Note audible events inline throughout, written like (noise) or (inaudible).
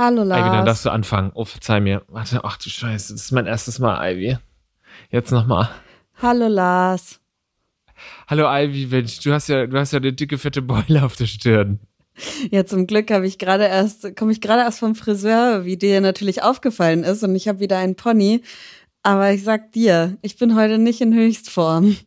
Hallo Lars. Ivy, dann darfst du anfangen. Oh, verzeih mir. Warte, ach du Scheiße, das ist mein erstes Mal, Ivy. Jetzt nochmal. Hallo Lars. Hallo Ivy, Mensch, du hast ja, du hast ja eine dicke, fette Beule auf der Stirn. Ja, zum Glück habe ich gerade erst, komme ich gerade erst vom Friseur, wie dir natürlich aufgefallen ist, und ich habe wieder einen Pony. Aber ich sag dir, ich bin heute nicht in Höchstform.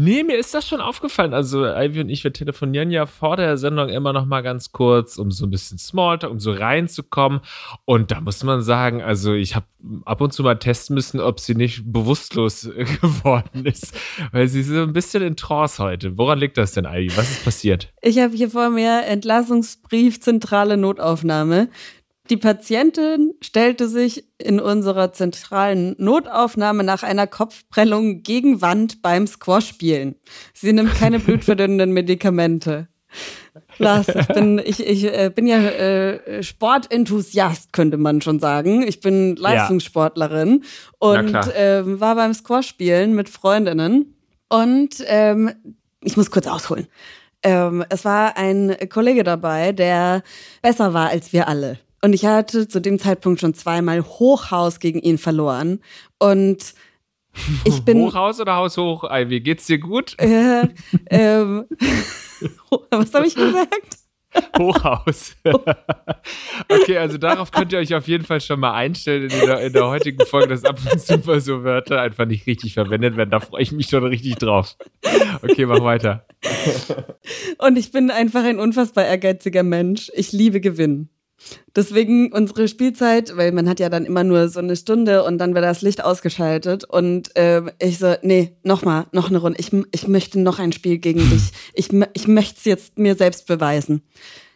Nee, mir ist das schon aufgefallen. Also Ivy und ich, wir telefonieren ja vor der Sendung immer noch mal ganz kurz, um so ein bisschen Smalltalk, um so reinzukommen. Und da muss man sagen, also ich habe ab und zu mal testen müssen, ob sie nicht bewusstlos (laughs) geworden ist, weil sie so ein bisschen in Trance heute. Woran liegt das denn, Ivy? Was ist passiert? Ich habe hier vor mir Entlassungsbrief, zentrale Notaufnahme. Die Patientin stellte sich in unserer zentralen Notaufnahme nach einer Kopfprellung gegen Wand beim Squash-Spielen. Sie nimmt keine (laughs) blutverdünnenden Medikamente. Lars, ich bin, ich, ich äh, bin ja äh, Sportenthusiast, könnte man schon sagen. Ich bin Leistungssportlerin ja. und äh, war beim Squash-Spielen mit Freundinnen. Und ähm, ich muss kurz ausholen. Ähm, es war ein Kollege dabei, der besser war als wir alle. Und ich hatte zu dem Zeitpunkt schon zweimal Hochhaus gegen ihn verloren. Und ich (laughs) bin. Hochhaus oder Haus hoch, Ivy? Geht's dir gut? Äh, ähm, (laughs) was habe ich gesagt? Hochhaus. (laughs) okay, also darauf könnt ihr euch auf jeden Fall schon mal einstellen in der, in der heutigen Folge, dass ab und zu mal so Wörter einfach nicht richtig verwendet werden. Da freue ich mich schon richtig drauf. Okay, mach weiter. Und ich bin einfach ein unfassbar ehrgeiziger Mensch. Ich liebe Gewinnen. Deswegen unsere Spielzeit, weil man hat ja dann immer nur so eine Stunde und dann wird das Licht ausgeschaltet und äh, ich so, nee, noch mal, noch eine Runde. Ich, ich möchte noch ein Spiel gegen dich. Ich, ich möchte es jetzt mir selbst beweisen.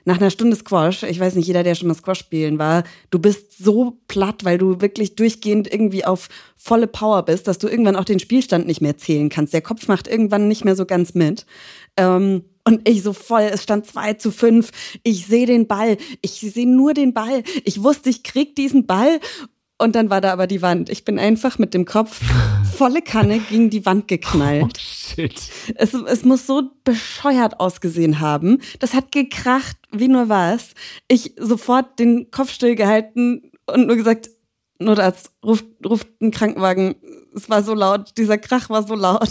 Nach einer Stunde Squash, ich weiß nicht, jeder, der schon mal Squash spielen war, du bist so platt, weil du wirklich durchgehend irgendwie auf volle Power bist, dass du irgendwann auch den Spielstand nicht mehr zählen kannst. Der Kopf macht irgendwann nicht mehr so ganz mit. Ähm, und ich so voll, es stand 2 zu 5. Ich sehe den Ball. Ich sehe nur den Ball. Ich wusste, ich krieg diesen Ball. Und dann war da aber die Wand. Ich bin einfach mit dem Kopf (laughs) volle Kanne gegen die Wand geknallt. Oh, shit. Es, es muss so bescheuert ausgesehen haben. Das hat gekracht, wie nur was. Ich sofort den Kopf stillgehalten und nur gesagt, Notarzt, ruft, ruft einen Krankenwagen. Es war so laut, dieser Krach war so laut.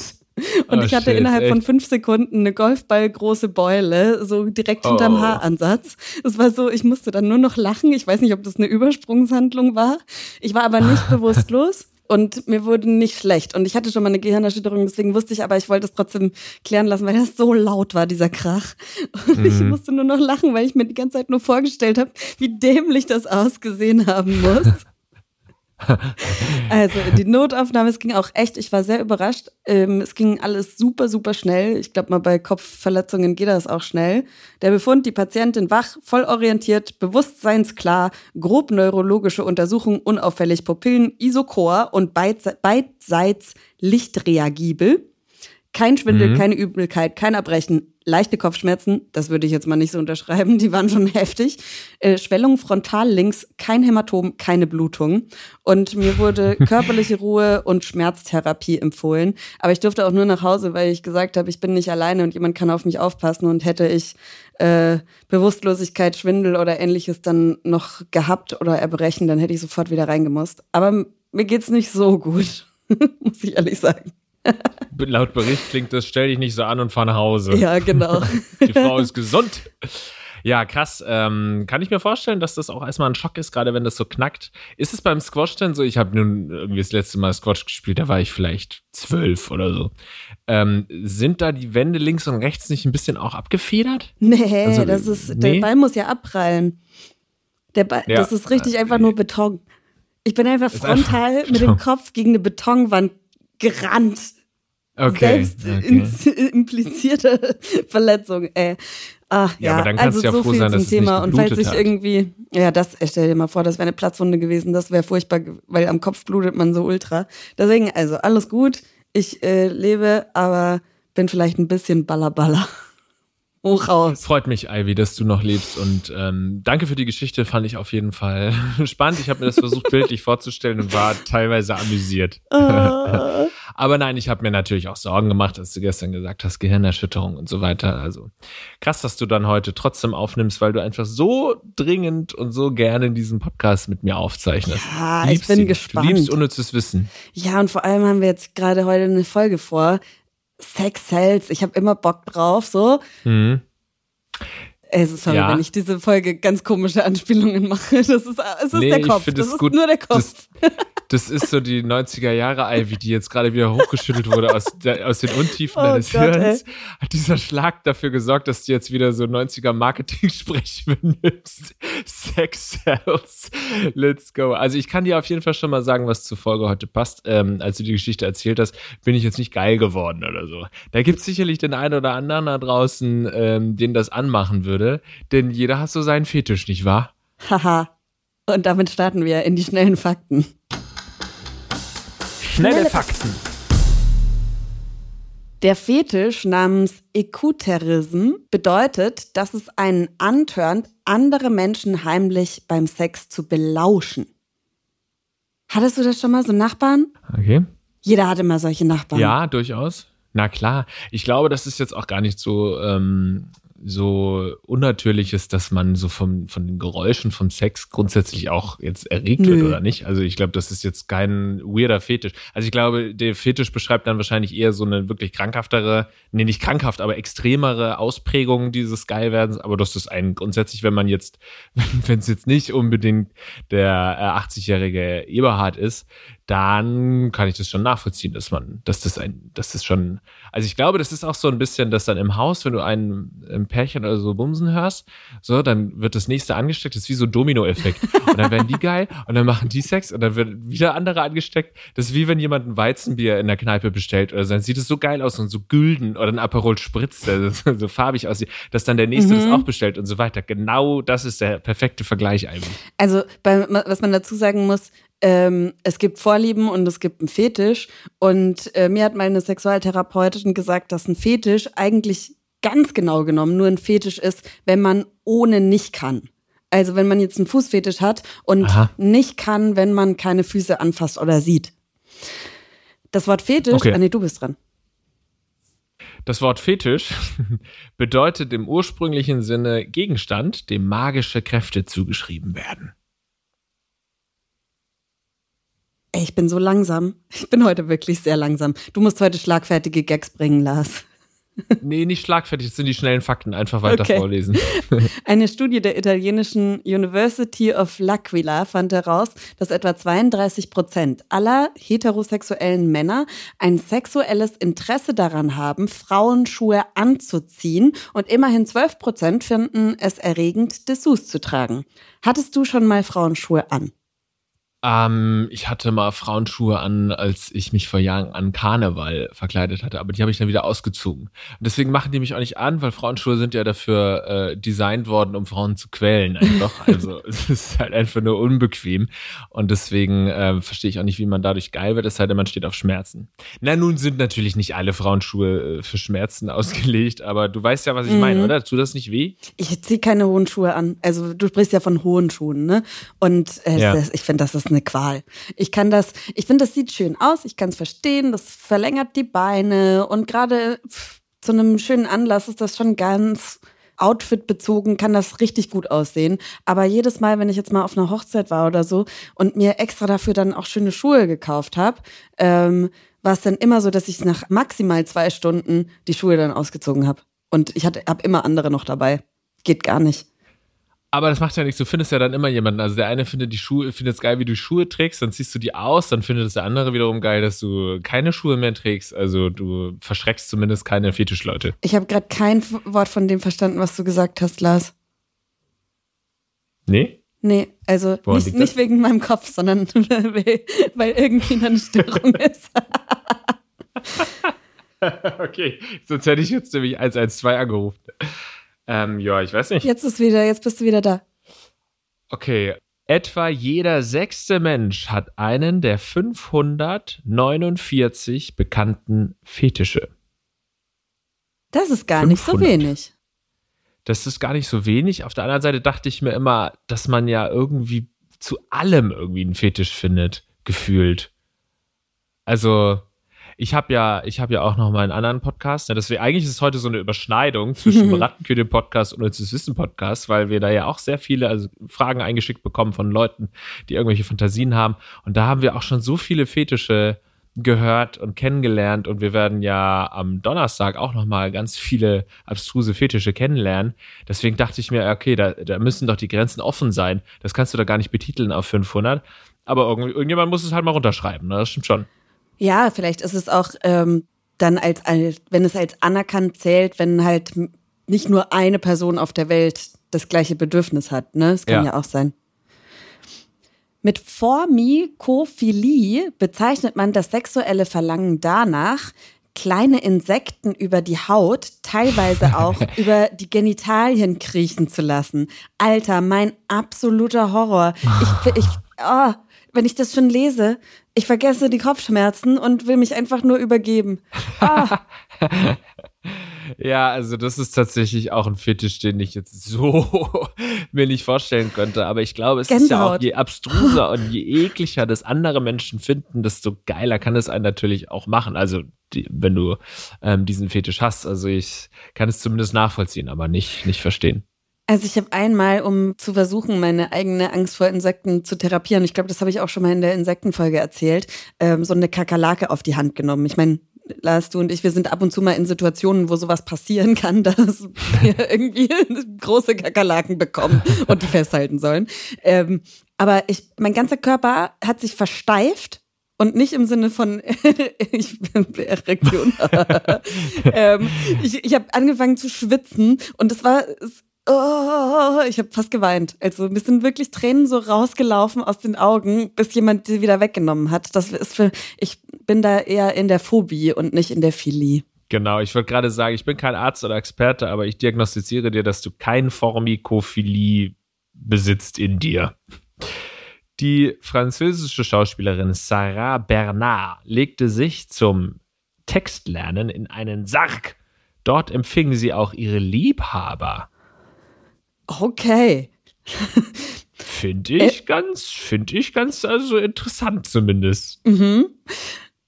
Und oh, ich hatte shit, innerhalb echt? von fünf Sekunden eine Golfballgroße Beule, so direkt hinterm oh. Haaransatz. Es war so, ich musste dann nur noch lachen. Ich weiß nicht, ob das eine Übersprungshandlung war. Ich war aber nicht (laughs) bewusstlos. Und mir wurde nicht schlecht. Und ich hatte schon mal eine Gehirnerschütterung, deswegen wusste ich, aber ich wollte es trotzdem klären lassen, weil das so laut war, dieser Krach. Und mhm. ich musste nur noch lachen, weil ich mir die ganze Zeit nur vorgestellt habe, wie dämlich das ausgesehen haben muss. Also die Notaufnahme, es ging auch echt, ich war sehr überrascht. Ähm, es ging alles super, super schnell. Ich glaube mal, bei Kopfverletzungen geht das auch schnell. Der Befund, die Patientin wach, voll orientiert, bewusstseinsklar, grob neurologische Untersuchung, unauffällig Pupillen, Isochor und beidseits lichtreagibel. Kein Schwindel, mhm. keine Übelkeit, kein Erbrechen, leichte Kopfschmerzen, das würde ich jetzt mal nicht so unterschreiben, die waren schon (laughs) heftig. Äh, Schwellung frontal links, kein Hämatom, keine Blutung. Und mir wurde (laughs) körperliche Ruhe und Schmerztherapie empfohlen. Aber ich durfte auch nur nach Hause, weil ich gesagt habe, ich bin nicht alleine und jemand kann auf mich aufpassen. Und hätte ich äh, Bewusstlosigkeit, Schwindel oder ähnliches dann noch gehabt oder Erbrechen, dann hätte ich sofort wieder reingemusst. Aber mir geht's nicht so gut, (laughs) muss ich ehrlich sagen. Laut Bericht klingt das, stell dich nicht so an und fahr nach Hause. Ja, genau. (laughs) Die Frau ist gesund. Ja, krass. Ähm, kann ich mir vorstellen, dass das auch erstmal ein Schock ist, gerade wenn das so knackt. Ist es beim Squash denn so? Ich habe nun irgendwie das letzte Mal Squash gespielt, da war ich vielleicht zwölf oder so. Ähm, sind da die Wände links und rechts nicht ein bisschen auch abgefedert? Nee, also, das ist, nee? der Ball muss ja abprallen. Der Ball, ja. Das ist richtig einfach nur Beton. Ich bin einfach frontal einfach (laughs) mit dem Kopf gegen eine Betonwand gerannt. Okay. Selbst okay. (laughs) implizierte Verletzung, ey. Ach, ja, ja, aber dann kannst also du ja so froh sein, dass Thema. es nicht Und falls ich irgendwie, ja, das, stell dir mal vor, das wäre eine Platzwunde gewesen, das wäre furchtbar, weil am Kopf blutet man so ultra. Deswegen, also alles gut. Ich äh, lebe, aber bin vielleicht ein bisschen ballerballer. Hoch raus. Freut mich, Ivy, dass du noch lebst und ähm, danke für die Geschichte, fand ich auf jeden Fall (laughs) spannend. Ich habe mir das versucht, bildlich vorzustellen und war teilweise amüsiert. Uh. (laughs) Aber nein, ich habe mir natürlich auch Sorgen gemacht, dass du gestern gesagt hast, Gehirnerschütterung und so weiter. Also krass, dass du dann heute trotzdem aufnimmst, weil du einfach so dringend und so gerne diesen Podcast mit mir aufzeichnest. Ja, ich bin ihn. gespannt. Du liebst unnützes Wissen. Ja, und vor allem haben wir jetzt gerade heute eine Folge vor, Sex sells, ich habe immer Bock drauf, so. Mhm. Also sorry, ja. wenn ich diese Folge ganz komische Anspielungen mache. Das ist, es ist nee, der Kopf. das ist gut. nur der Kopf. Das, das, ist so die 90er Jahre Ivy, die jetzt gerade wieder hochgeschüttelt wurde aus, der, aus den Untiefen oh deines Gott, Hirns. Ey. Hat dieser Schlag dafür gesorgt, dass du jetzt wieder so 90er Marketing-Sprech benimmst. (laughs) Sex sells. Let's go. Also ich kann dir auf jeden Fall schon mal sagen, was zur Folge heute passt. Ähm, als du die Geschichte erzählt hast, bin ich jetzt nicht geil geworden oder so. Da gibt es sicherlich den einen oder anderen da draußen, ähm, den das anmachen würde würde, denn jeder hat so seinen Fetisch, nicht wahr? Haha. Und damit starten wir in die schnellen Fakten. Schnelle Fakten. Der Fetisch namens Ekuterism bedeutet, dass es einen antörnt, andere Menschen heimlich beim Sex zu belauschen. Hattest du das schon mal, so Nachbarn? Okay. Jeder hat immer solche Nachbarn. Ja, durchaus. Na klar. Ich glaube, das ist jetzt auch gar nicht so ähm, so unnatürlich ist, dass man so vom, von den Geräuschen vom Sex grundsätzlich auch jetzt erregt Nö. wird oder nicht. Also ich glaube, das ist jetzt kein weirder Fetisch. Also ich glaube, der Fetisch beschreibt dann wahrscheinlich eher so eine wirklich krankhaftere, nee, nicht krankhaft, aber extremere Ausprägung dieses Geilwerdens. Aber das ist ein grundsätzlich, wenn man jetzt, (laughs) wenn es jetzt nicht unbedingt der 80-jährige äh, Eberhard ist, dann kann ich das schon nachvollziehen, dass man, dass das ein, dass das schon, also ich glaube, das ist auch so ein bisschen, dass dann im Haus, wenn du einen ein Pärchen oder so bumsen hörst, so, dann wird das nächste angesteckt, das ist wie so ein Domino-Effekt. Und dann werden die geil und dann machen die Sex und dann wird wieder andere angesteckt. Das ist wie wenn jemand ein Weizenbier in der Kneipe bestellt oder so, dann sieht es so geil aus und so gülden oder ein Aperol Spritz, der (laughs) so farbig aussieht, dass dann der nächste mhm. das auch bestellt und so weiter. Genau das ist der perfekte Vergleich eigentlich. Also, bei, was man dazu sagen muss, ähm, es gibt Vorlieben und es gibt einen Fetisch. Und äh, mir hat meine Sexualtherapeutin gesagt, dass ein Fetisch eigentlich ganz genau genommen nur ein Fetisch ist, wenn man ohne nicht kann. Also wenn man jetzt einen Fußfetisch hat und Aha. nicht kann, wenn man keine Füße anfasst oder sieht. Das Wort Fetisch, okay. ah nee, du bist dran. Das Wort Fetisch bedeutet im ursprünglichen Sinne Gegenstand, dem magische Kräfte zugeschrieben werden. Ey, ich bin so langsam. Ich bin heute wirklich sehr langsam. Du musst heute schlagfertige Gags bringen, Lars. (laughs) Nee, nicht schlagfertig, das sind die schnellen Fakten. Einfach weiter okay. vorlesen. (laughs) Eine Studie der italienischen University of L'Aquila fand heraus, dass etwa 32 Prozent aller heterosexuellen Männer ein sexuelles Interesse daran haben, Frauenschuhe anzuziehen und immerhin 12 Prozent finden es erregend, Dessous zu tragen. Hattest du schon mal Frauenschuhe an? Ähm, ich hatte mal Frauenschuhe an, als ich mich vor Jahren an Karneval verkleidet hatte, aber die habe ich dann wieder ausgezogen. Und deswegen machen die mich auch nicht an, weil Frauenschuhe sind ja dafür äh, designt worden, um Frauen zu quälen einfach. (laughs) Also es ist halt einfach nur unbequem. Und deswegen äh, verstehe ich auch nicht, wie man dadurch geil wird, es sei denn, man steht auf Schmerzen. Na, nun sind natürlich nicht alle Frauenschuhe äh, für Schmerzen (laughs) ausgelegt, aber du weißt ja, was ich mhm. meine, oder? Tut das nicht weh? Ich ziehe keine hohen Schuhe an. Also du sprichst ja von hohen Schuhen, ne? Und äh, ja. ich finde, das ist eine Qual. Ich kann das, ich finde, das sieht schön aus, ich kann es verstehen, das verlängert die Beine und gerade zu einem schönen Anlass ist das schon ganz Outfit bezogen kann das richtig gut aussehen. Aber jedes Mal, wenn ich jetzt mal auf einer Hochzeit war oder so und mir extra dafür dann auch schöne Schuhe gekauft habe, ähm, war es dann immer so, dass ich nach maximal zwei Stunden die Schuhe dann ausgezogen habe. Und ich habe immer andere noch dabei. Geht gar nicht. Aber das macht ja nichts, du findest ja dann immer jemanden. Also der eine findet die Schuhe, findet es geil, wie du Schuhe trägst, dann ziehst du die aus, dann findet es der andere wiederum geil, dass du keine Schuhe mehr trägst. Also du verschreckst zumindest keine Fetischleute. Ich habe gerade kein Wort von dem verstanden, was du gesagt hast, Lars. Nee? Nee, also nicht, nicht wegen meinem Kopf, sondern (laughs) weil irgendwie eine Störung (laughs) ist. okay, sonst hätte ich jetzt nämlich 112 angerufen. Ähm, ja, ich weiß nicht. Jetzt ist wieder, jetzt bist du wieder da. Okay. Etwa jeder sechste Mensch hat einen der 549 bekannten Fetische. Das ist gar 500. nicht so wenig. Das ist gar nicht so wenig. Auf der anderen Seite dachte ich mir immer, dass man ja irgendwie zu allem irgendwie einen Fetisch findet, gefühlt. Also, ich habe ja, ich habe ja auch noch mal einen anderen Podcast. Ja, deswegen, eigentlich ist es heute so eine Überschneidung zwischen (laughs) Rattenkühe Podcast und uns Wissen Podcast, weil wir da ja auch sehr viele also Fragen eingeschickt bekommen von Leuten, die irgendwelche Fantasien haben. Und da haben wir auch schon so viele Fetische gehört und kennengelernt und wir werden ja am Donnerstag auch noch mal ganz viele abstruse Fetische kennenlernen. Deswegen dachte ich mir, okay, da, da müssen doch die Grenzen offen sein. Das kannst du da gar nicht betiteln auf 500. Aber irgendjemand muss es halt mal runterschreiben. Ne? Das stimmt schon. Ja, vielleicht ist es auch ähm, dann als, als, wenn es als anerkannt zählt, wenn halt nicht nur eine Person auf der Welt das gleiche Bedürfnis hat. Ne? Das kann ja, ja auch sein. Mit Formikophilie bezeichnet man das sexuelle Verlangen danach, kleine Insekten über die Haut, teilweise auch (laughs) über die Genitalien kriechen zu lassen. Alter, mein absoluter Horror. Ich, ich, oh, wenn ich das schon lese, ich vergesse die Kopfschmerzen und will mich einfach nur übergeben. Ah. (laughs) ja, also das ist tatsächlich auch ein Fetisch, den ich jetzt so (laughs) mir nicht vorstellen könnte. Aber ich glaube, es Gänsehaut. ist ja auch, je abstruser und je ekliger das andere Menschen finden, desto geiler kann es einen natürlich auch machen. Also die, wenn du ähm, diesen Fetisch hast. Also ich kann es zumindest nachvollziehen, aber nicht, nicht verstehen. Also ich habe einmal, um zu versuchen, meine eigene Angst vor Insekten zu therapieren, ich glaube, das habe ich auch schon mal in der Insektenfolge erzählt, ähm, so eine Kakerlake auf die Hand genommen. Ich meine, Lars, du und ich, wir sind ab und zu mal in Situationen, wo sowas passieren kann, (laughs) dass wir irgendwie (laughs) große Kakerlaken bekommen und die festhalten sollen. Ähm, aber ich, mein ganzer Körper hat sich versteift und nicht im Sinne von (laughs) ich bin Erektion. ähm, ich ich habe angefangen zu schwitzen und es war oh, ich habe fast geweint. Also mir sind wirklich Tränen so rausgelaufen aus den Augen, bis jemand die wieder weggenommen hat. Das ist für, ich bin da eher in der Phobie und nicht in der Philie. Genau, ich wollte gerade sagen, ich bin kein Arzt oder Experte, aber ich diagnostiziere dir, dass du kein Formikophilie besitzt in dir. Die französische Schauspielerin Sarah Bernard legte sich zum Textlernen in einen Sarg. Dort empfing sie auch ihre Liebhaber. Okay. Finde ich äh, ganz, finde ich ganz also interessant zumindest. Mhm.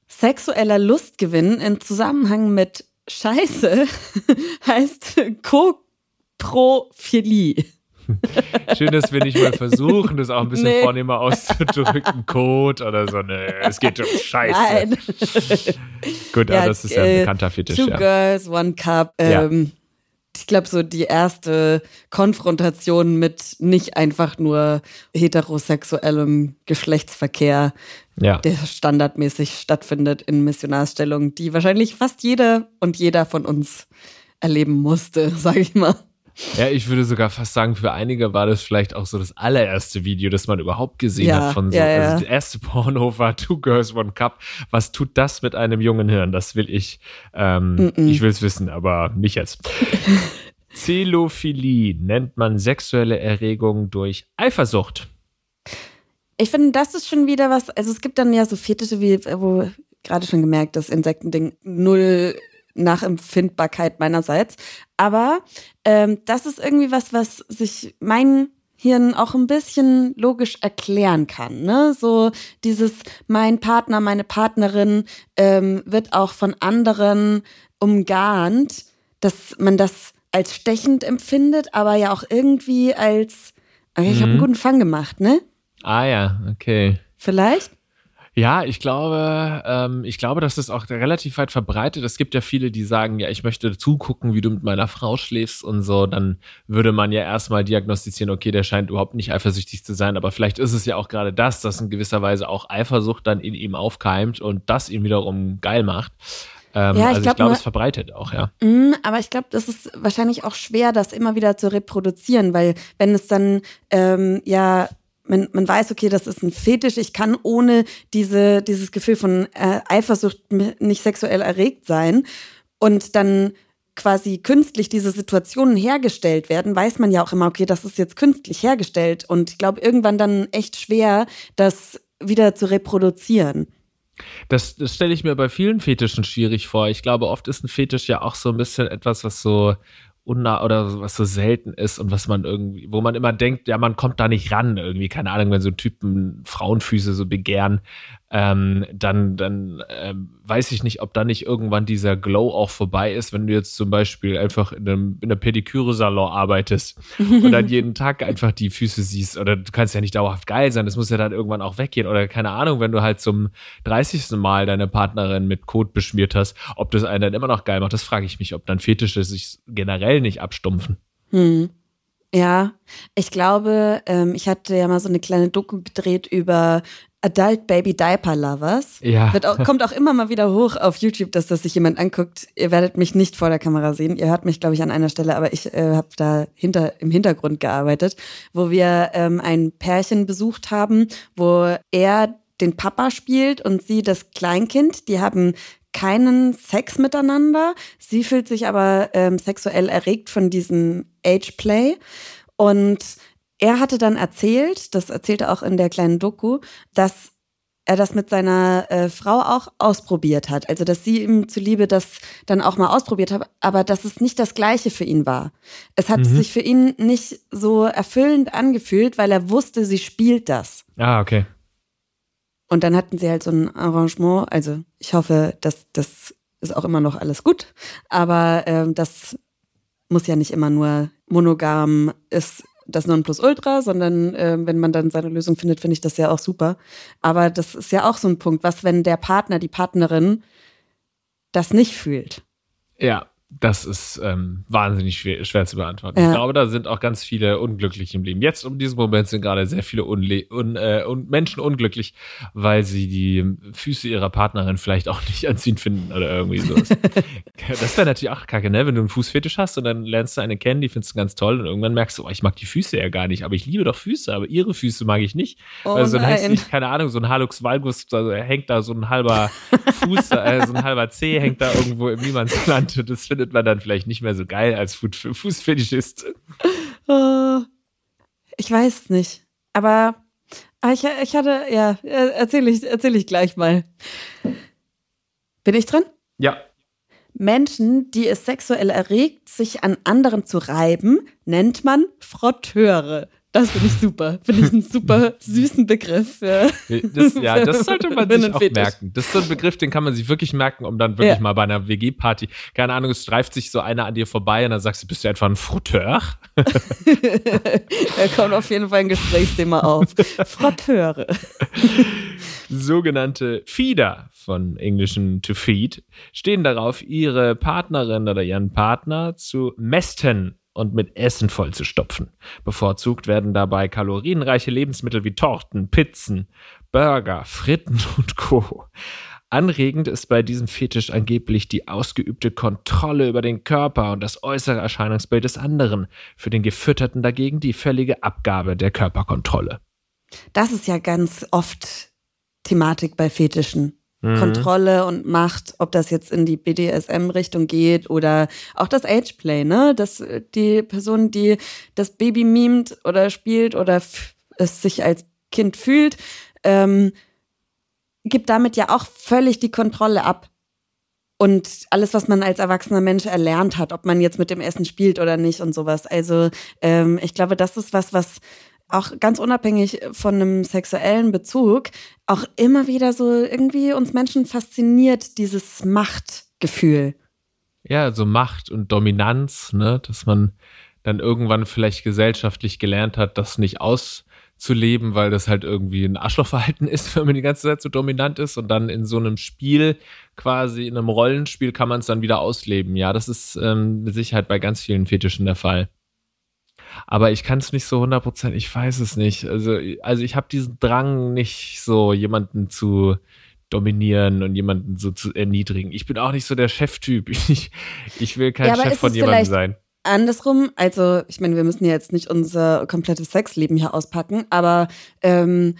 Sexueller Lustgewinn in Zusammenhang mit Scheiße (laughs) heißt Koprophilie. Schön, dass wir nicht mal versuchen, das auch ein bisschen nee. vornehmer auszudrücken. (laughs) Code oder so. Nee, es geht um Scheiße. Nein. Gut, ja, das ist ja ein äh, bekannter Fetisch. Two ja. Girls, One Cup. Ähm, ja ich glaube, so die erste Konfrontation mit nicht einfach nur heterosexuellem Geschlechtsverkehr, ja. der standardmäßig stattfindet in Missionarsstellungen, die wahrscheinlich fast jeder und jeder von uns erleben musste, (laughs) sage ich mal. Ja, ich würde sogar fast sagen, für einige war das vielleicht auch so das allererste Video, das man überhaupt gesehen ja, hat von so. Ja, ja. Also das erste Porno war Two Girls One Cup. Was tut das mit einem jungen Hirn? Das will ich. Ähm, mm -mm. Ich will es wissen, aber nicht jetzt. (laughs) Zelophilie nennt man sexuelle Erregung durch Eifersucht. Ich finde, das ist schon wieder was. Also es gibt dann ja so Fetische wie, wo gerade schon gemerkt, das Insektending null Nachempfindbarkeit meinerseits. Aber ähm, das ist irgendwie was, was sich mein Hirn auch ein bisschen logisch erklären kann. Ne? So dieses, mein Partner, meine Partnerin ähm, wird auch von anderen umgarnt, dass man das als stechend empfindet, aber ja auch irgendwie als, okay, ich mhm. habe einen guten Fang gemacht, ne? Ah ja, okay. Vielleicht? Ja, ich glaube, ähm, ich glaube, das ist auch relativ weit verbreitet. Es gibt ja viele, die sagen, ja, ich möchte zugucken, wie du mit meiner Frau schläfst und so. Dann würde man ja erstmal diagnostizieren, okay, der scheint überhaupt nicht eifersüchtig zu sein. Aber vielleicht ist es ja auch gerade das, dass in gewisser Weise auch Eifersucht dann in ihm aufkeimt und das ihn wiederum geil macht. Ähm, ja, ich also glaube, glaub, es verbreitet auch, ja. Mh, aber ich glaube, das ist wahrscheinlich auch schwer, das immer wieder zu reproduzieren, weil wenn es dann ähm, ja man, man weiß, okay, das ist ein Fetisch, ich kann ohne diese, dieses Gefühl von äh, Eifersucht nicht sexuell erregt sein. Und dann quasi künstlich diese Situationen hergestellt werden, weiß man ja auch immer, okay, das ist jetzt künstlich hergestellt. Und ich glaube, irgendwann dann echt schwer, das wieder zu reproduzieren. Das, das stelle ich mir bei vielen Fetischen schwierig vor. Ich glaube, oft ist ein Fetisch ja auch so ein bisschen etwas, was so unnah oder was so selten ist und was man irgendwie, wo man immer denkt, ja, man kommt da nicht ran, irgendwie, keine Ahnung, wenn so Typen Frauenfüße so begehren, ähm, dann, dann ähm, weiß ich nicht, ob da nicht irgendwann dieser Glow auch vorbei ist, wenn du jetzt zum Beispiel einfach in einem, in einem Pediküre-Salon arbeitest und dann jeden (laughs) Tag einfach die Füße siehst oder du kannst ja nicht dauerhaft geil sein, das muss ja dann irgendwann auch weggehen oder keine Ahnung, wenn du halt zum 30. Mal deine Partnerin mit Kot beschmiert hast, ob das einen dann immer noch geil macht, das frage ich mich, ob dann Fetische sich generell nicht abstumpfen. Hm. Ja, ich glaube, ähm, ich hatte ja mal so eine kleine Doku gedreht über Adult Baby Diaper Lovers. Ja. Auch, kommt auch immer mal wieder hoch auf YouTube, dass das sich jemand anguckt. Ihr werdet mich nicht vor der Kamera sehen. Ihr hört mich, glaube ich, an einer Stelle, aber ich äh, habe da hinter, im Hintergrund gearbeitet, wo wir ähm, ein Pärchen besucht haben, wo er den Papa spielt und sie das Kleinkind. Die haben keinen Sex miteinander. Sie fühlt sich aber ähm, sexuell erregt von diesem Age Play. Und er hatte dann erzählt, das erzählte auch in der kleinen Doku, dass er das mit seiner äh, Frau auch ausprobiert hat. Also, dass sie ihm zuliebe das dann auch mal ausprobiert hat, aber dass es nicht das Gleiche für ihn war. Es hat mhm. sich für ihn nicht so erfüllend angefühlt, weil er wusste, sie spielt das. Ah, okay. Und dann hatten sie halt so ein Arrangement. Also, ich hoffe, dass das ist auch immer noch alles gut. Aber ähm, das muss ja nicht immer nur monogam ist das Nonplusultra, sondern äh, wenn man dann seine Lösung findet, finde ich das ja auch super. Aber das ist ja auch so ein Punkt, was, wenn der Partner, die Partnerin das nicht fühlt. Ja, das ist ähm, wahnsinnig schwer, schwer zu beantworten. Ja. Ich glaube, da sind auch ganz viele unglücklich im Leben. Jetzt um diesen Moment sind gerade sehr viele Unle un, äh, un Menschen unglücklich, weil sie die Füße ihrer Partnerin vielleicht auch (laughs) nicht anziehen finden oder irgendwie sowas. (laughs) das wäre natürlich auch kacke, ne? Wenn du einen Fußfetisch hast und dann lernst du eine kennen, die findest du ganz toll und irgendwann merkst du, oh, ich mag die Füße ja gar nicht, aber ich liebe doch Füße, aber ihre Füße mag ich nicht. Oh, also dann heißt nicht, keine Ahnung, so ein Halux Valgus, also hängt da so ein halber (laughs) Fuß, äh, so ein halber Zeh hängt da irgendwo im Niemandsland. Das findet findet man dann vielleicht nicht mehr so geil als Fußfetischist. Oh, ich weiß nicht. Aber ah, ich, ich hatte, ja, erzähle ich, erzähl ich gleich mal. Bin ich dran? Ja. Menschen, die es sexuell erregt, sich an anderen zu reiben, nennt man Frotteure. Das finde ich super. Finde ich einen (laughs) super süßen Begriff. Für, das, (laughs) ja, das sollte man sich auch Fetisch. merken. Das ist so ein Begriff, den kann man sich wirklich merken, um dann wirklich ja. mal bei einer WG-Party, keine Ahnung, es streift sich so einer an dir vorbei und dann sagst du, bist du etwa ein Frotteur? (laughs) da kommt auf jeden Fall ein Gesprächsthema auf. Frotteure. Sogenannte Feeder von englischen to feed stehen darauf, ihre Partnerin oder ihren Partner zu mästen und mit Essen vollzustopfen. Bevorzugt werden dabei kalorienreiche Lebensmittel wie Torten, Pizzen, Burger, Fritten (laughs) und Co. Anregend ist bei diesem Fetisch angeblich die ausgeübte Kontrolle über den Körper und das äußere Erscheinungsbild des anderen, für den Gefütterten dagegen die völlige Abgabe der Körperkontrolle. Das ist ja ganz oft Thematik bei Fetischen mhm. Kontrolle und Macht, ob das jetzt in die BDSM-Richtung geht oder auch das Ageplay, ne? Dass äh, die Person, die das Baby mimt oder spielt oder es sich als Kind fühlt, ähm, gibt damit ja auch völlig die Kontrolle ab. Und alles, was man als erwachsener Mensch erlernt hat, ob man jetzt mit dem Essen spielt oder nicht und sowas. Also ähm, ich glaube, das ist was, was auch ganz unabhängig von einem sexuellen Bezug, auch immer wieder so irgendwie uns Menschen fasziniert, dieses Machtgefühl. Ja, so Macht und Dominanz, ne, dass man dann irgendwann vielleicht gesellschaftlich gelernt hat, das nicht auszuleben, weil das halt irgendwie ein Arschlochverhalten (laughs) ist, wenn man die ganze Zeit so dominant ist und dann in so einem Spiel, quasi in einem Rollenspiel kann man es dann wieder ausleben. Ja, das ist ähm, mit Sicherheit bei ganz vielen Fetischen der Fall. Aber ich kann es nicht so 100%, ich weiß es nicht. Also, also ich habe diesen Drang nicht so jemanden zu dominieren und jemanden so zu erniedrigen. Ich bin auch nicht so der Cheftyp. (laughs) Ich, ich will kein ja, Chef von jemandem sein. Andersrum, also ich meine, wir müssen ja jetzt nicht unser komplettes Sexleben hier auspacken, aber ähm,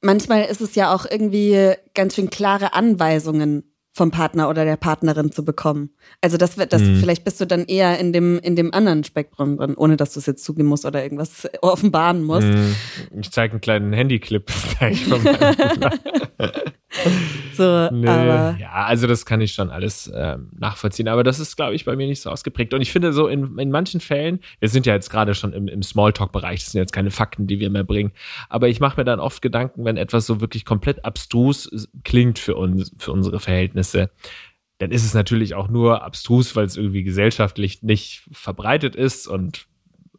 manchmal ist es ja auch irgendwie ganz schön klare Anweisungen vom Partner oder der Partnerin zu bekommen. Also das wird, das mhm. vielleicht bist du dann eher in dem in dem anderen Spektrum drin, ohne dass du es jetzt zugeben musst oder irgendwas (laughs) offenbaren musst. Mhm. Ich zeige einen kleinen Handyclip (laughs) (laughs) (laughs) so, nee. aber ja, also das kann ich schon alles ähm, nachvollziehen. Aber das ist, glaube ich, bei mir nicht so ausgeprägt. Und ich finde so in, in manchen Fällen, wir sind ja jetzt gerade schon im, im Smalltalk-Bereich, das sind jetzt keine Fakten, die wir mehr bringen. Aber ich mache mir dann oft Gedanken, wenn etwas so wirklich komplett abstrus klingt für uns, für unsere Verhältnisse dann ist es natürlich auch nur abstrus, weil es irgendwie gesellschaftlich nicht verbreitet ist und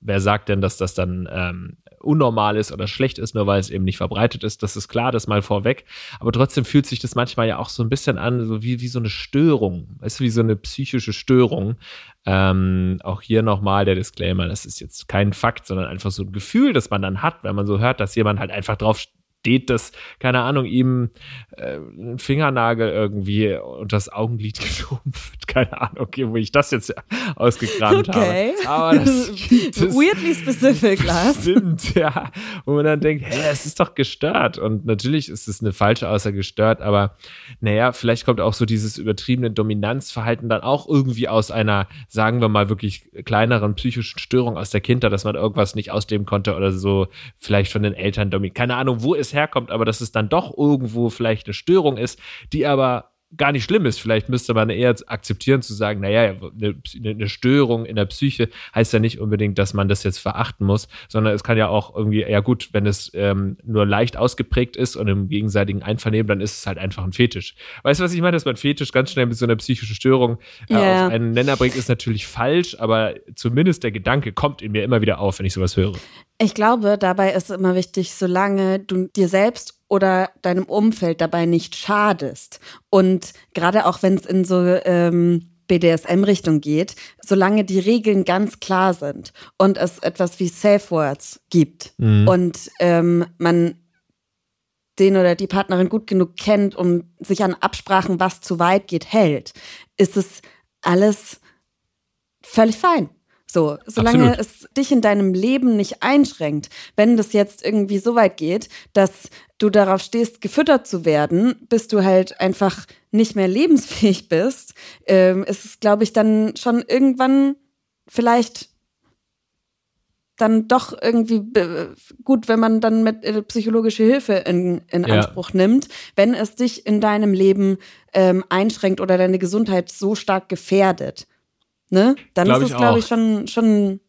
wer sagt denn, dass das dann ähm, unnormal ist oder schlecht ist, nur weil es eben nicht verbreitet ist. Das ist klar, das mal vorweg. Aber trotzdem fühlt sich das manchmal ja auch so ein bisschen an, so wie, wie so eine Störung. Weißt du, wie so eine psychische Störung. Ähm, auch hier nochmal der Disclaimer, das ist jetzt kein Fakt, sondern einfach so ein Gefühl, das man dann hat, wenn man so hört, dass jemand halt einfach drauf steht, dass, keine Ahnung, ihm äh, ein Fingernagel irgendwie unter das Augenlid (laughs) geschoben wird. Keine Ahnung, wo ich das jetzt ausgekramt okay. habe. Aber das (laughs) Weirdly specific, Lars. Stimmt, ja. Wo man dann denkt, hä, es ist doch gestört. Und natürlich ist es eine falsche Aussage gestört, aber naja, vielleicht kommt auch so dieses übertriebene Dominanzverhalten dann auch irgendwie aus einer, sagen wir mal, wirklich kleineren psychischen Störung aus der Kindheit, dass man irgendwas nicht ausleben konnte oder so, vielleicht von den Eltern dominiert. Keine Ahnung, wo es herkommt, aber dass es dann doch irgendwo vielleicht eine Störung ist, die aber gar nicht schlimm ist. Vielleicht müsste man eher akzeptieren zu sagen, naja, eine, eine Störung in der Psyche heißt ja nicht unbedingt, dass man das jetzt verachten muss, sondern es kann ja auch irgendwie, ja gut, wenn es ähm, nur leicht ausgeprägt ist und im gegenseitigen Einvernehmen, dann ist es halt einfach ein Fetisch. Weißt du, was ich meine? Dass man Fetisch ganz schnell mit so einer psychischen Störung äh, yeah. auf einen Nenner bringt, ist natürlich falsch, aber zumindest der Gedanke kommt in mir immer wieder auf, wenn ich sowas höre. Ich glaube, dabei ist es immer wichtig, solange du dir selbst oder deinem Umfeld dabei nicht schadest. Und gerade auch wenn es in so ähm, BDSM-Richtung geht, solange die Regeln ganz klar sind und es etwas wie Safe Words gibt mhm. und ähm, man den oder die Partnerin gut genug kennt, um sich an Absprachen, was zu weit geht, hält, ist es alles völlig fein. So, solange Absolut. es dich in deinem Leben nicht einschränkt, wenn das jetzt irgendwie so weit geht, dass du darauf stehst, gefüttert zu werden, bis du halt einfach nicht mehr lebensfähig (laughs) bist, ähm, ist es, glaube ich, dann schon irgendwann vielleicht dann doch irgendwie gut, wenn man dann mit äh, psychologische Hilfe in, in ja. Anspruch nimmt, wenn es dich in deinem Leben ähm, einschränkt oder deine Gesundheit so stark gefährdet. Ne? Dann glaub ist es, glaube ich, schon, schon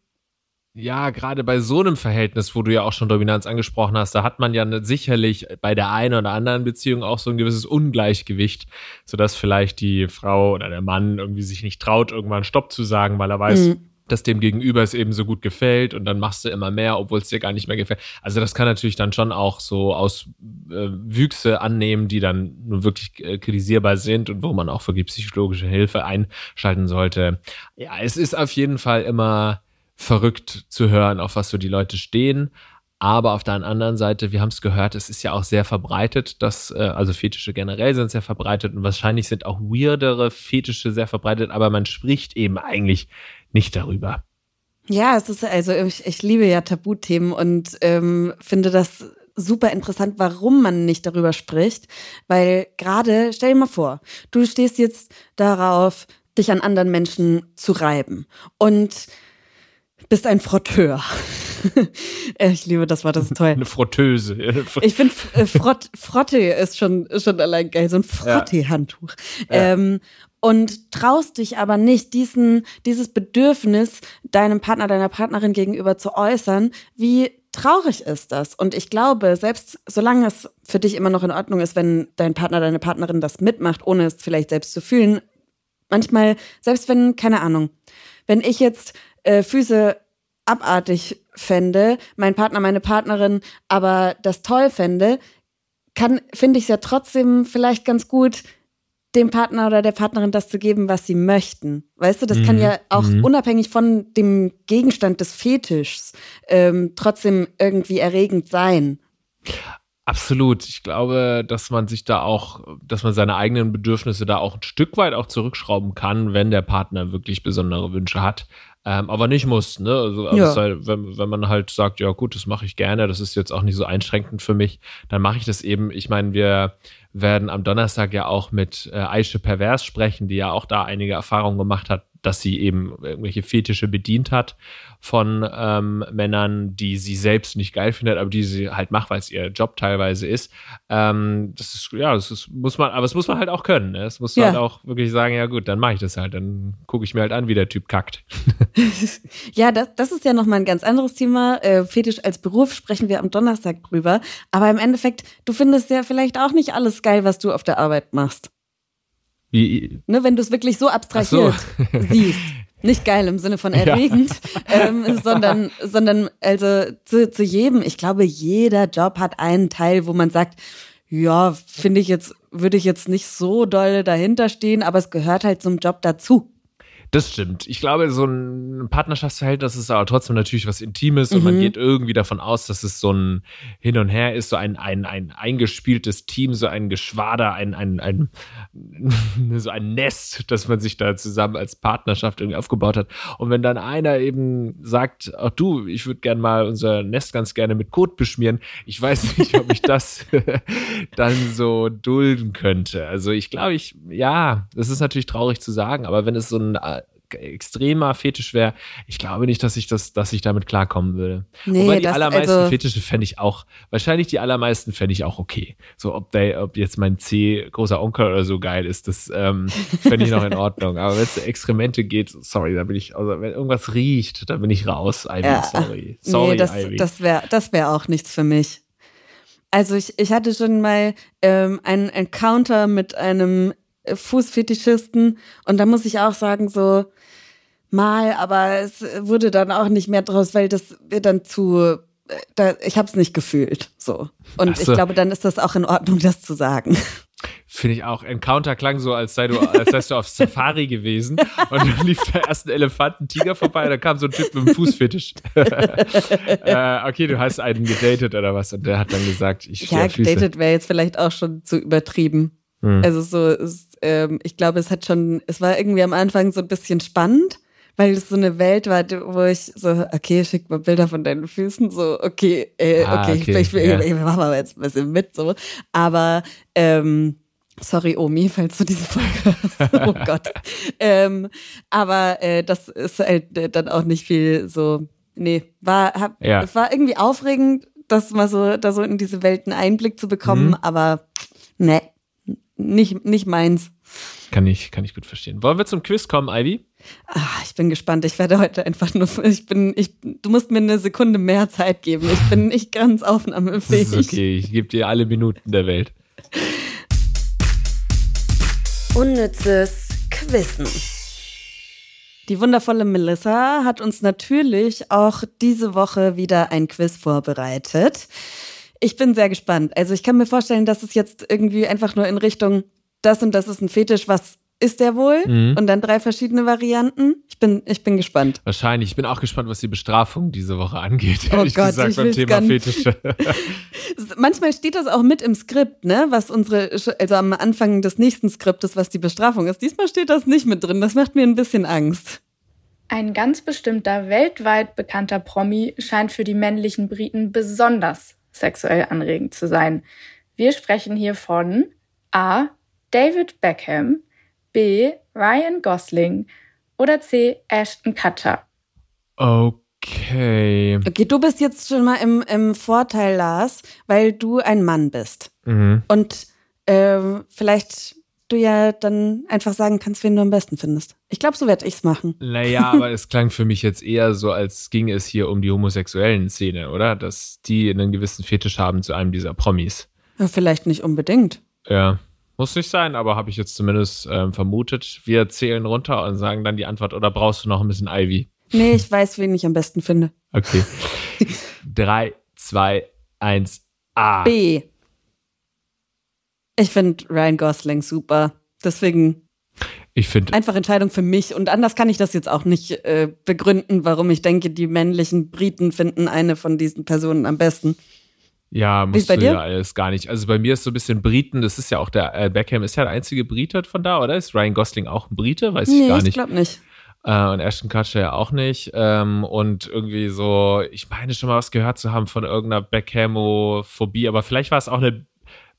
ja, gerade bei so einem Verhältnis, wo du ja auch schon Dominanz angesprochen hast, da hat man ja sicherlich bei der einen oder anderen Beziehung auch so ein gewisses Ungleichgewicht, sodass vielleicht die Frau oder der Mann irgendwie sich nicht traut, irgendwann Stopp zu sagen, weil er weiß, mhm. Dass dem Gegenüber es eben so gut gefällt und dann machst du immer mehr, obwohl es dir gar nicht mehr gefällt. Also das kann natürlich dann schon auch so aus äh, Wüchse annehmen, die dann nur wirklich äh, kritisierbar sind und wo man auch wirklich psychologische Hilfe einschalten sollte. Ja, es ist auf jeden Fall immer verrückt zu hören, auf was so die Leute stehen. Aber auf der anderen Seite, wir haben es gehört, es ist ja auch sehr verbreitet, dass, äh, also Fetische generell sind sehr verbreitet und wahrscheinlich sind auch weirdere Fetische sehr verbreitet, aber man spricht eben eigentlich nicht darüber. Ja, es ist also, ich, ich liebe ja Tabuthemen und ähm, finde das super interessant, warum man nicht darüber spricht. Weil gerade, stell dir mal vor, du stehst jetzt darauf, dich an anderen Menschen zu reiben. Und bist ein Frotteur. (laughs) ich liebe das Wort, das ist toll. Eine Frotteuse. (laughs) ich finde, äh, Frott, Frotte ist schon, schon allein geil, so ein Frotte-Handtuch. Ja. Ähm, und traust dich aber nicht, diesen, dieses Bedürfnis deinem Partner, deiner Partnerin gegenüber zu äußern, wie traurig ist das? Und ich glaube, selbst solange es für dich immer noch in Ordnung ist, wenn dein Partner, deine Partnerin das mitmacht, ohne es vielleicht selbst zu fühlen, manchmal, selbst wenn, keine Ahnung, wenn ich jetzt äh, Füße abartig fände, mein Partner, meine Partnerin aber das toll fände, kann, finde ich es ja trotzdem vielleicht ganz gut, dem Partner oder der Partnerin das zu geben, was sie möchten. Weißt du, das mhm. kann ja auch mhm. unabhängig von dem Gegenstand des Fetischs ähm, trotzdem irgendwie erregend sein. Absolut. Ich glaube, dass man sich da auch, dass man seine eigenen Bedürfnisse da auch ein Stück weit auch zurückschrauben kann, wenn der Partner wirklich besondere Wünsche hat. Ähm, aber nicht muss, ne? Also, Ja. halt, wenn, wenn man halt sagt, ja gut, das mache ich gerne, das ist jetzt auch nicht so einschränkend für mich, dann mache ich das eben. Ich meine, wir werden am Donnerstag ja auch mit äh, Aische Pervers sprechen, die ja auch da einige Erfahrungen gemacht hat, dass sie eben irgendwelche Fetische bedient hat von ähm, Männern, die sie selbst nicht geil findet, aber die sie halt macht, weil es ihr Job teilweise ist. Ähm, das ist, ja, das ist, muss man, aber es muss man halt auch können. Ne? Es muss man Ja. halt auch wirklich sagen, ja gut, dann mache ich das halt. Dann gucke ich mir halt an, wie der Typ kackt. (laughs) Ja, das, das ist ja nochmal ein ganz anderes Thema. Äh, Fetisch als Beruf sprechen wir am Donnerstag drüber. Aber im Endeffekt, du findest ja vielleicht auch nicht alles geil, was du auf der Arbeit machst. Wie, Ne, wenn du es wirklich so abstrahiert (laughs) siehst. Nicht geil im Sinne von erregend, (laughs) ähm, sondern, sondern also zu, zu jedem, ich glaube, jeder Job hat einen Teil, wo man sagt, ja, finde ich jetzt, würde ich jetzt nicht so doll dahinter stehen, aber es gehört halt zum Job dazu. Das stimmt. Ich glaube, so ein Partnerschaftsverhältnis ist aber trotzdem natürlich was Intimes und man Mhm. geht irgendwie davon aus, dass es so ein Hin und Her ist, so ein, ein, ein eingespieltes Team, so ein Geschwader, ein, ein, ein, (laughs) so ein Nest, das man sich da zusammen als Partnerschaft irgendwie aufgebaut hat. Und wenn dann einer eben sagt, ach du, ich würde gern mal unser Nest ganz gerne mit Kot beschmieren, ich weiß (laughs) nicht, ob ich das (laughs) dann so dulden könnte. Also ich glaube, ich, ja, das ist natürlich traurig zu sagen, aber wenn es so ein extremer Fetisch wäre, ich glaube nicht, dass ich das, dass ich damit klarkommen würde. Nee, Wobei die allermeisten also- Fetische fände ich auch, wahrscheinlich die allermeisten fände ich auch okay. So, ob der, ob jetzt mein C großer Onkel oder so geil ist, das ähm, fände ich noch in Ordnung. Aber wenn es Exkremente geht, sorry, da bin ich, also wenn irgendwas riecht, da bin ich raus. Ivy, Ja. sorry. Sorry, nee, das, Ivy. das wäre das wär auch nichts für mich. Also ich, ich hatte schon mal ähm, einen Encounter mit einem Fußfetischisten und da muss ich auch sagen, so mal, aber es wurde dann auch nicht mehr draus, weil das wird dann zu, äh, da, ich habe es nicht gefühlt. So. Und so. ich glaube, dann ist das auch in Ordnung, das zu sagen. Finde ich auch. Encounter klang so, als sei du, als wärst du auf Safari gewesen (laughs) und dann lief da erst ein Elefanten-Tiger vorbei und da kam so ein Typ mit einem Fußfetisch. (laughs) äh, okay, du hast einen gedatet oder was und der hat dann gesagt, ich Ja, gedatet wäre jetzt vielleicht auch schon zu übertrieben. Hm. Also so, ist, ähm, ich glaube, es hat schon, es war irgendwie am Anfang so ein bisschen spannend, weil es so eine Welt war, wo ich so, okay, schick mal Bilder von deinen Füßen, so, okay, äh, Ah, okay, okay, ich, ich, ja. ich, ich mach mal jetzt ein bisschen mit, so. Aber, ähm, Sorry, Omi, falls du diese Folge hast. (laughs) Oh Gott. ähm, aber äh, das ist halt äh, dann auch nicht viel so. Nee, war, hab, Ja. es war irgendwie aufregend, das mal so, da so in diese Welt einen Einblick zu bekommen, Mhm. aber nee, nicht, nicht meins. Kann ich, kann ich gut verstehen. Wollen wir zum Quiz kommen, Ivy? Ah, ich bin gespannt. Ich werde heute einfach nur, ich bin, ich, du musst mir eine Sekunde mehr Zeit geben. Ich bin nicht ganz Das aufnahmefähig. ist okay, ich gebe dir alle Minuten der Welt. Unnützes Quissen. Die wundervolle Melissa hat uns natürlich auch diese Woche wieder ein Quiz vorbereitet. Ich bin sehr gespannt. Also ich kann mir vorstellen, dass es jetzt irgendwie einfach nur in Richtung das und das ist ein Fetisch, was ist der wohl? Mhm. Und dann drei verschiedene Varianten. Ich bin, ich bin gespannt. Wahrscheinlich. Ich bin auch gespannt, was die Bestrafung diese Woche angeht. Oh ehrlich Gott, gesagt, ich beim Thema gar nicht. Fetische. (laughs) Manchmal steht das auch mit im Skript, ne? Was unsere, also am Anfang des nächsten Skriptes, was die Bestrafung ist. Diesmal steht das nicht mit drin. Das macht mir ein bisschen Angst. Ein ganz bestimmter weltweit bekannter Promi scheint für die männlichen Briten besonders sexuell anregend zu sein. Wir sprechen hier von A. David Beckham, B. Ryan Gosling oder C. Ashton Kutcher. Okay. Okay, du bist jetzt schon mal im, im Vorteil, Lars, weil du ein Mann bist. Mhm. Und ähm, vielleicht du ja dann einfach sagen kannst, wen du am besten findest. Ich glaube, so werde ich's machen. Naja, (laughs) aber es klang für mich jetzt eher so, als ginge es hier um die homosexuellen Szene, oder? Dass die einen gewissen Fetisch haben zu einem dieser Promis. Ja, vielleicht nicht unbedingt. Ja, muss nicht sein, aber habe ich jetzt zumindest ähm, vermutet. Wir zählen runter und sagen dann die Antwort, oder brauchst du noch ein bisschen Ivy? Nee, ich weiß, wen ich am besten finde. Okay. (laughs) Drei, zwei, eins, A. B. Ich finde Ryan Gosling super. Deswegen Ich finde, einfach Entscheidung für mich. Und anders kann ich das jetzt auch nicht äh, begründen, warum ich denke, die männlichen Briten finden eine von diesen Personen am besten. Ja, musst du ja alles gar nicht. Also bei mir ist so ein bisschen Briten, das ist ja auch der, äh, Beckham ist ja der einzige Brite von da, oder? Ist Ryan Gosling auch ein Brite? Weiß ich nee, gar ich nicht. glaube nicht. Äh, und Ashton Kutcher ja auch nicht. Ähm, und irgendwie so, ich meine schon mal was gehört zu haben von irgendeiner Beckhamophobie, aber vielleicht war es auch eine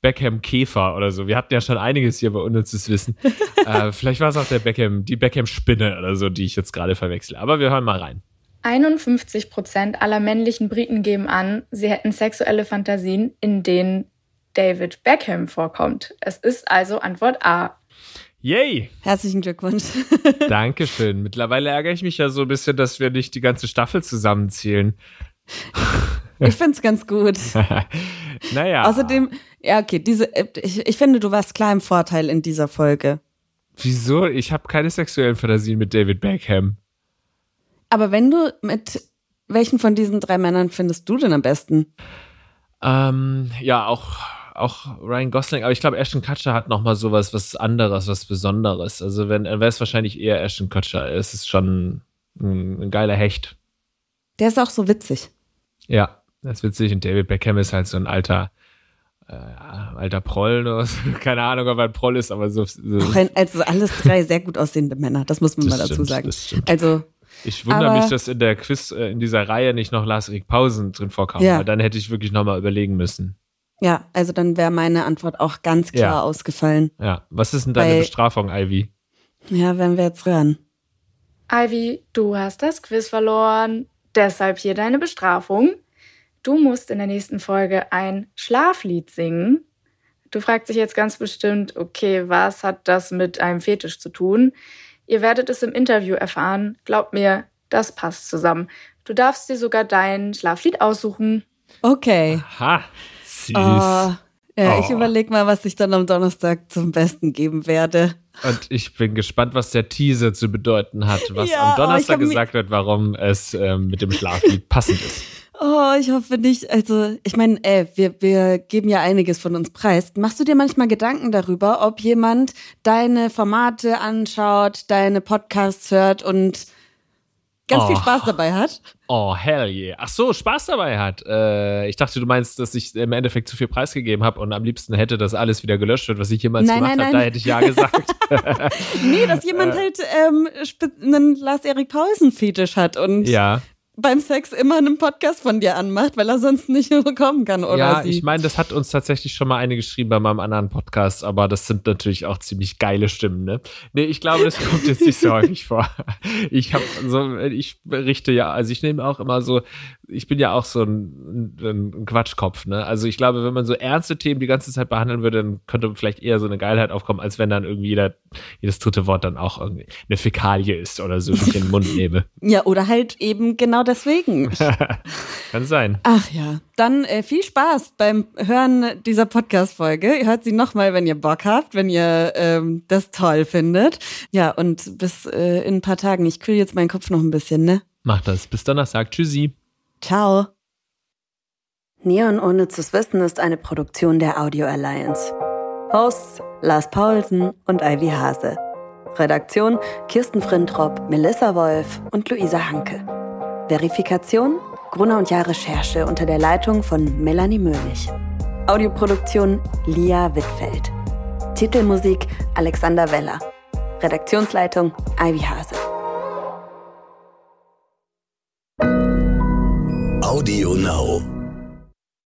Beckham-Käfer oder so. Wir hatten ja schon einiges hier bei unnützes Wissen. (laughs) äh, vielleicht war es auch der Beckham, die Beckham-Spinne oder so, die ich jetzt gerade verwechsle. Aber wir hören mal rein. 51 Prozent aller männlichen Briten geben an, sie hätten sexuelle Fantasien, in denen David Beckham vorkommt. Es ist also Antwort A. Yay! Herzlichen Glückwunsch. (laughs) Dankeschön. Mittlerweile ärgere ich mich ja so ein bisschen, dass wir nicht die ganze Staffel zusammenzählen. (laughs) Ich finde es ganz gut. (laughs) naja. Außerdem, ja, okay, diese, äh, ich, ich finde, du warst klar im Vorteil in dieser Folge. Wieso? Ich habe keine sexuellen Fantasien mit David Beckham. Aber wenn du mit welchen von diesen drei Männern findest du denn am besten? Ähm, ja, auch, auch Ryan Gosling, aber ich glaube, Ashton Kutcher hat nochmal sowas, was anderes, was Besonderes. Also wenn, wäre es wahrscheinlich eher Ashton Kutcher. Es ist schon ein, ein geiler Hecht. Der ist auch so witzig. Ja, das ist witzig. Und David Beckham ist halt so ein alter, äh, alter Proll. Oder so. (laughs) Keine Ahnung, ob er ein Proll ist, aber so. so. Also alles drei sehr gut aussehende Männer, das muss man das mal dazu stimmt, sagen. Das stimmt. Also ich wundere mich, dass in der Quiz, äh, in dieser Reihe nicht noch Lars-Erik Pausen drin vorkam. Ja. Weil dann hätte ich wirklich nochmal überlegen müssen. Ja, also dann wäre meine Antwort auch ganz klar Ja. ausgefallen. Ja. Was ist denn deine Weil- Bestrafung, Ivy? Ja, werden wir jetzt hören. Ivy, du hast das Quiz verloren. Deshalb hier deine Bestrafung. Du musst in der nächsten Folge ein Schlaflied singen. Du fragst dich jetzt ganz bestimmt, okay, was hat das mit einem Fetisch zu tun? Ihr werdet es im Interview erfahren. Glaubt mir, das passt zusammen. Du darfst dir sogar dein Schlaflied aussuchen. Okay. Ha, süß. Oh, ja, ich Oh. überlege mal, was ich dann am Donnerstag zum Besten geben werde. Und ich bin gespannt, was der Teaser zu bedeuten hat, was Ja, am oh, ich Donnerstag mi- gesagt wird, warum es ähm, mit dem Schlaflied passend ist. Oh, ich hoffe nicht. Also, ich meine, ey, wir, wir geben ja einiges von uns preis. Machst du dir manchmal Gedanken darüber, ob jemand deine Formate anschaut, deine Podcasts hört und ganz viel Oh. Spaß dabei hat? Oh, hell yeah. Ach so, Spaß dabei hat. Äh, ich dachte, du meinst, dass ich im Endeffekt zu viel preisgegeben habe und am liebsten hätte, dass alles wieder gelöscht wird, was ich jemals Nein, gemacht nein, habe. nein. Da hätte ich ja gesagt. (laughs) (laughs) Nee, dass jemand halt ähm, einen Lars-Erik Pausen-Fetisch hat und ja. Beim Sex immer einen Podcast von dir anmacht, weil er sonst nicht (laughs) kommen kann oder ja, sie. ich meine, das hat uns tatsächlich schon mal eine geschrieben bei meinem anderen Podcast, aber das sind natürlich auch ziemlich geile Stimmen, ne? Nee, ich glaube, das kommt jetzt nicht so (laughs) häufig vor. Ich habe so, ich berichte ja, also ich nehme auch immer so, ich bin ja auch so ein, ein, Quatschkopf, ne? Also ich glaube, wenn man so ernste Themen die ganze Zeit behandeln würde, dann könnte vielleicht eher so eine Geilheit aufkommen, als wenn dann irgendwie jeder, jedes dritte Wort dann auch irgendwie eine Fäkalie ist oder so, ich in den Mund nehme. ja, oder halt eben genau deswegen. (laughs) Kann sein. Ach ja, dann äh, viel Spaß beim Hören dieser Podcast-Folge. Ihr hört sie nochmal, wenn ihr Bock habt, wenn ihr ähm, das toll findet. Ja, und bis äh, in ein paar Tagen. Ich kühl jetzt meinen Kopf noch ein bisschen, ne? Macht das. Bis Donnerstag. Tschüssi. Ciao. Neon Unnützes Wissen ist eine Produktion der Audio Alliance. Hosts Lars Paulsen und Ivy Hase. Redaktion Kirsten Frintrop, Melissa Wolf und Luisa Hanke. Verifikation Gruner und Jahr Recherche unter der Leitung von Melanie Möhlich. Audioproduktion Lia Wittfeld. Titelmusik Alexander Weller. Redaktionsleitung Ivy Hase. Audio Now.